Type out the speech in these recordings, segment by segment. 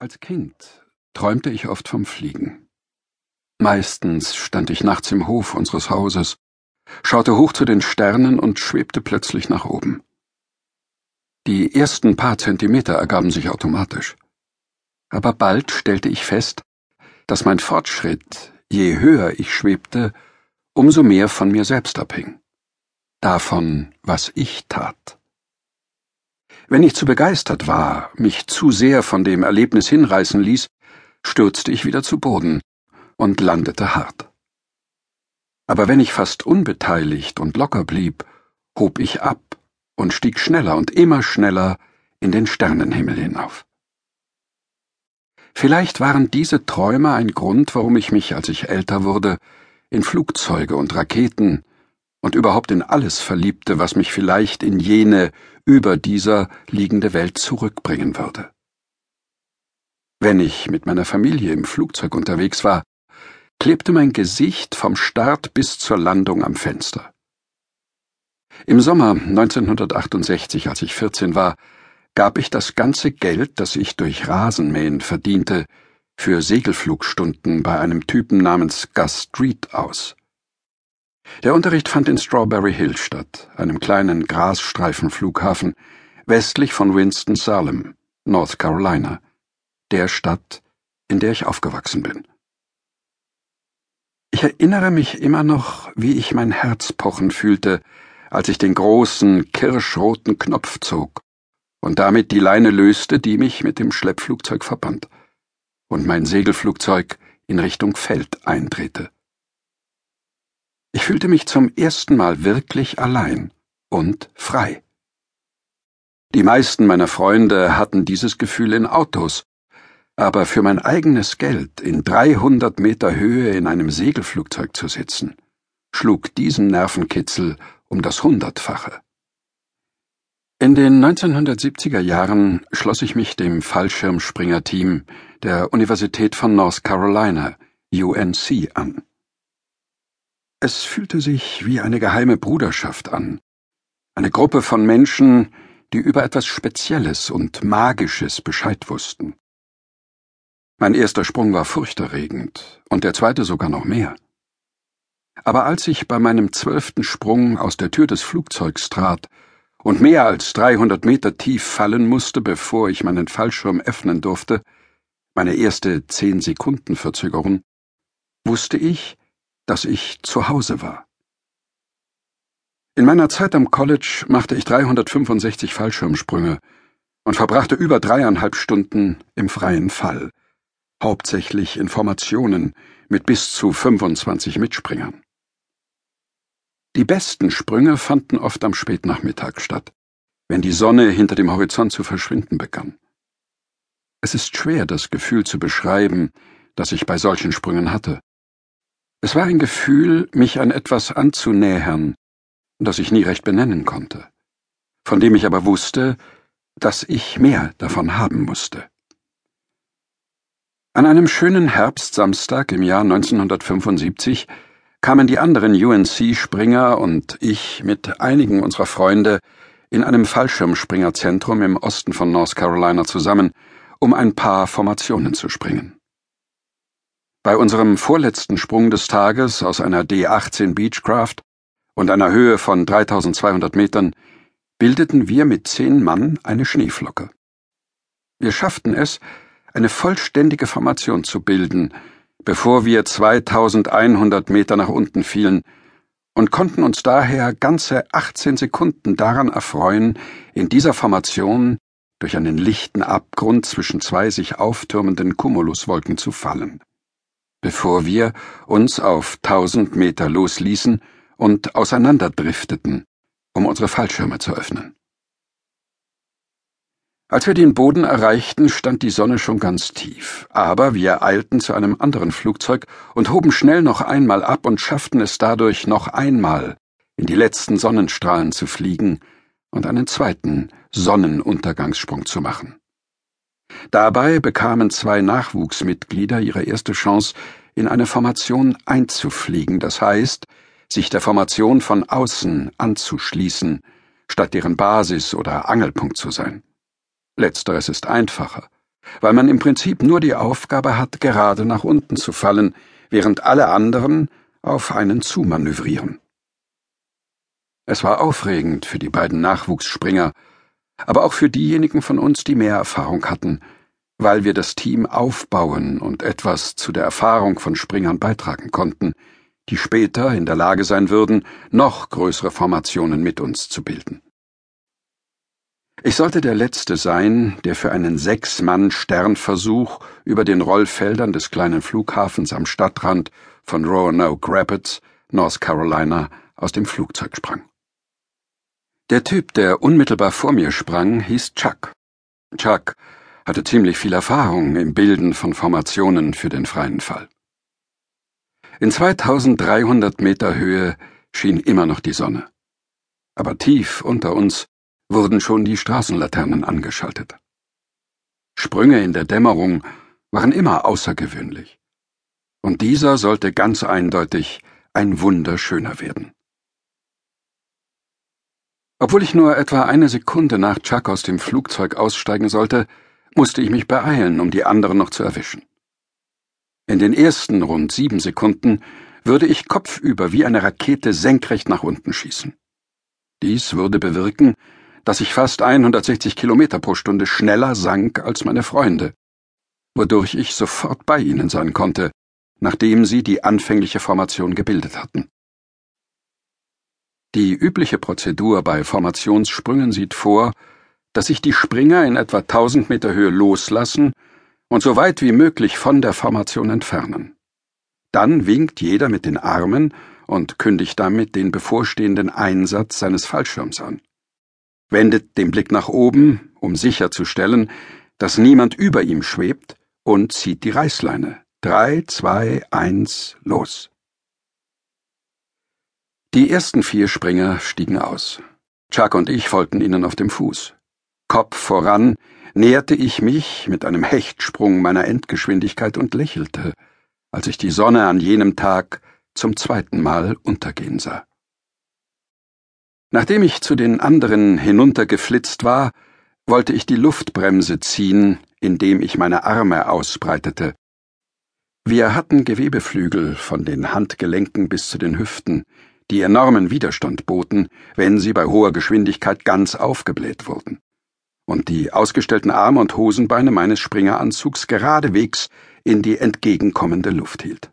Als Kind träumte ich oft vom Fliegen. Meistens stand ich nachts im Hof unseres Hauses, schaute hoch zu den Sternen und schwebte plötzlich nach oben. Die ersten paar Zentimeter ergaben sich automatisch. Aber bald stellte ich fest, dass mein Fortschritt, je höher ich schwebte, umso mehr von mir selbst abhing. Davon, was ich tat. Wenn ich zu begeistert war, mich zu sehr von dem Erlebnis hinreißen ließ, stürzte ich wieder zu Boden und landete hart. Aber wenn ich fast unbeteiligt und locker blieb, hob ich ab und stieg schneller und immer schneller in den Sternenhimmel hinauf. Vielleicht waren diese Träume ein Grund, warum ich mich, als ich älter wurde, in Flugzeuge und Raketen und überhaupt in alles verliebte, was mich vielleicht in jene über dieser liegende Welt zurückbringen würde. Wenn ich mit meiner Familie im Flugzeug unterwegs war, klebte mein Gesicht vom Start bis zur Landung am Fenster. Im Sommer 1968, als ich 14 war, gab ich das ganze Geld, das ich durch Rasenmähen verdiente, für Segelflugstunden bei einem Typen namens Gus Street aus. Der Unterricht fand in Strawberry Hill statt, einem kleinen Grasstreifenflughafen westlich von Winston-Salem, North Carolina, der Stadt, in der ich aufgewachsen bin. Ich erinnere mich immer noch, wie ich mein Herz pochen fühlte, als ich den großen, kirschroten Knopf zog und damit die Leine löste, die mich mit dem Schleppflugzeug verband, und mein Segelflugzeug in Richtung Feld eindrehte. Ich fühlte mich zum ersten Mal wirklich allein und frei. Die meisten meiner Freunde hatten dieses Gefühl in Autos, aber für mein eigenes Geld in 300 Meter Höhe in einem Segelflugzeug zu sitzen, schlug diesen Nervenkitzel um das Hundertfache. In den 1970er Jahren schloss ich mich dem Fallschirmspringerteam der Universität von North Carolina, UNC, an. Es fühlte sich wie eine geheime Bruderschaft an, eine Gruppe von Menschen, die über etwas Spezielles und Magisches Bescheid wussten. Mein erster Sprung war furchterregend und der zweite sogar noch mehr. Aber als ich bei meinem zwölften Sprung aus der Tür des Flugzeugs trat und mehr als 300 Meter tief fallen musste, bevor ich meinen Fallschirm öffnen durfte, meine erste zehn Sekunden Verzögerung, wusste ich, dass ich zu Hause war. In meiner Zeit am College machte ich 365 Fallschirmsprünge und verbrachte über dreieinhalb Stunden im freien Fall, hauptsächlich in Formationen mit bis zu 25 Mitspringern. Die besten Sprünge fanden oft am Spätnachmittag statt, wenn die Sonne hinter dem Horizont zu verschwinden begann. Es ist schwer, das Gefühl zu beschreiben, das ich bei solchen Sprüngen hatte. Es war ein Gefühl, mich an etwas anzunähern, das ich nie recht benennen konnte, von dem ich aber wusste, dass ich mehr davon haben musste. An einem schönen Herbstsamstag im Jahr 1975 kamen die anderen UNC-Springer und ich mit einigen unserer Freunde in einem Fallschirmspringerzentrum im Osten von North Carolina zusammen, um ein paar Formationen zu springen. Bei unserem vorletzten Sprung des Tages aus einer D-18 Beechcraft und einer Höhe von 3200 Metern bildeten wir mit zehn Mann eine Schneeflocke. Wir schafften es, eine vollständige Formation zu bilden, bevor wir 2100 Meter nach unten fielen und konnten uns daher ganze 18 Sekunden daran erfreuen, in dieser Formation durch einen lichten Abgrund zwischen zwei sich auftürmenden Cumuluswolken zu fallen bevor wir uns auf tausend Meter losließen und auseinanderdrifteten, um unsere Fallschirme zu öffnen. Als wir den Boden erreichten, stand die Sonne schon ganz tief, aber wir eilten zu einem anderen Flugzeug und hoben schnell noch einmal ab und schafften es dadurch noch einmal in die letzten Sonnenstrahlen zu fliegen und einen zweiten Sonnenuntergangssprung zu machen. Dabei bekamen zwei Nachwuchsmitglieder ihre erste Chance, in eine Formation einzufliegen, das heißt, sich der Formation von außen anzuschließen, statt deren Basis oder Angelpunkt zu sein. Letzteres ist einfacher, weil man im Prinzip nur die Aufgabe hat, gerade nach unten zu fallen, während alle anderen auf einen zumanövrieren. Es war aufregend für die beiden Nachwuchsspringer, aber auch für diejenigen von uns, die mehr Erfahrung hatten, weil wir das Team aufbauen und etwas zu der Erfahrung von Springern beitragen konnten, die später in der Lage sein würden, noch größere Formationen mit uns zu bilden. Ich sollte der Letzte sein, der für einen Sechs-Mann-Sternversuch über den Rollfeldern des kleinen Flughafens am Stadtrand von Roanoke Rapids, North Carolina, aus dem Flugzeug sprang. Der Typ, der unmittelbar vor mir sprang, hieß Chuck. Chuck hatte ziemlich viel Erfahrung im Bilden von Formationen für den freien Fall. In 2300 Meter Höhe schien immer noch die Sonne. Aber tief unter uns wurden schon die Straßenlaternen angeschaltet. Sprünge in der Dämmerung waren immer außergewöhnlich. Und dieser sollte ganz eindeutig ein wunderschöner werden. Obwohl ich nur etwa eine Sekunde nach Chuck aus dem Flugzeug aussteigen sollte, musste ich mich beeilen, um die anderen noch zu erwischen. In den ersten rund sieben Sekunden würde ich kopfüber wie eine Rakete senkrecht nach unten schießen. Dies würde bewirken, dass ich fast 160 Kilometer pro Stunde schneller sank als meine Freunde, wodurch ich sofort bei ihnen sein konnte, nachdem sie die anfängliche Formation gebildet hatten. Die übliche Prozedur bei Formationssprüngen sieht vor, dass sich die Springer in etwa 1000 Meter Höhe loslassen und so weit wie möglich von der Formation entfernen. Dann winkt jeder mit den Armen und kündigt damit den bevorstehenden Einsatz seines Fallschirms an wendet den Blick nach oben, um sicherzustellen, dass niemand über ihm schwebt, und zieht die Reißleine. Drei, zwei, eins, los. Die ersten vier Springer stiegen aus. Chuck und ich folgten ihnen auf dem Fuß. Kopf voran näherte ich mich mit einem Hechtsprung meiner Endgeschwindigkeit und lächelte, als ich die Sonne an jenem Tag zum zweiten Mal untergehen sah. Nachdem ich zu den anderen hinuntergeflitzt war, wollte ich die Luftbremse ziehen, indem ich meine Arme ausbreitete. Wir hatten Gewebeflügel von den Handgelenken bis zu den Hüften, die enormen Widerstand boten, wenn sie bei hoher Geschwindigkeit ganz aufgebläht wurden, und die ausgestellten Arme und Hosenbeine meines Springeranzugs geradewegs in die entgegenkommende Luft hielt.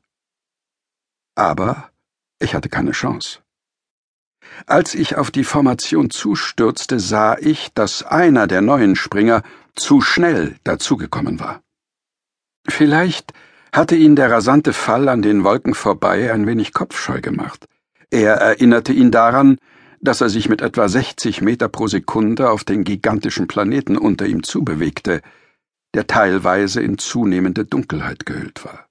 Aber ich hatte keine Chance. Als ich auf die Formation zustürzte, sah ich, dass einer der neuen Springer zu schnell dazugekommen war. Vielleicht hatte ihn der rasante Fall an den Wolken vorbei ein wenig kopfscheu gemacht. Er erinnerte ihn daran, dass er sich mit etwa 60 Meter pro Sekunde auf den gigantischen Planeten unter ihm zubewegte, der teilweise in zunehmende Dunkelheit gehüllt war.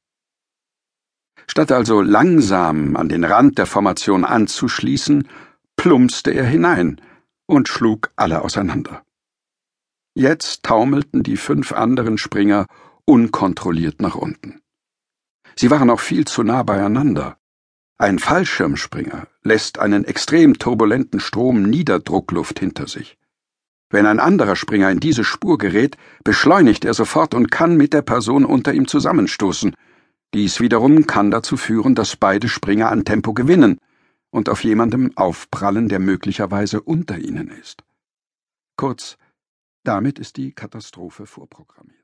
Statt also langsam an den Rand der Formation anzuschließen, plumpste er hinein und schlug alle auseinander. Jetzt taumelten die fünf anderen Springer unkontrolliert nach unten. Sie waren auch viel zu nah beieinander. Ein Fallschirmspringer lässt einen extrem turbulenten Strom Niederdruckluft hinter sich. Wenn ein anderer Springer in diese Spur gerät, beschleunigt er sofort und kann mit der Person unter ihm zusammenstoßen. Dies wiederum kann dazu führen, dass beide Springer an Tempo gewinnen und auf jemandem aufprallen, der möglicherweise unter ihnen ist. Kurz, damit ist die Katastrophe vorprogrammiert.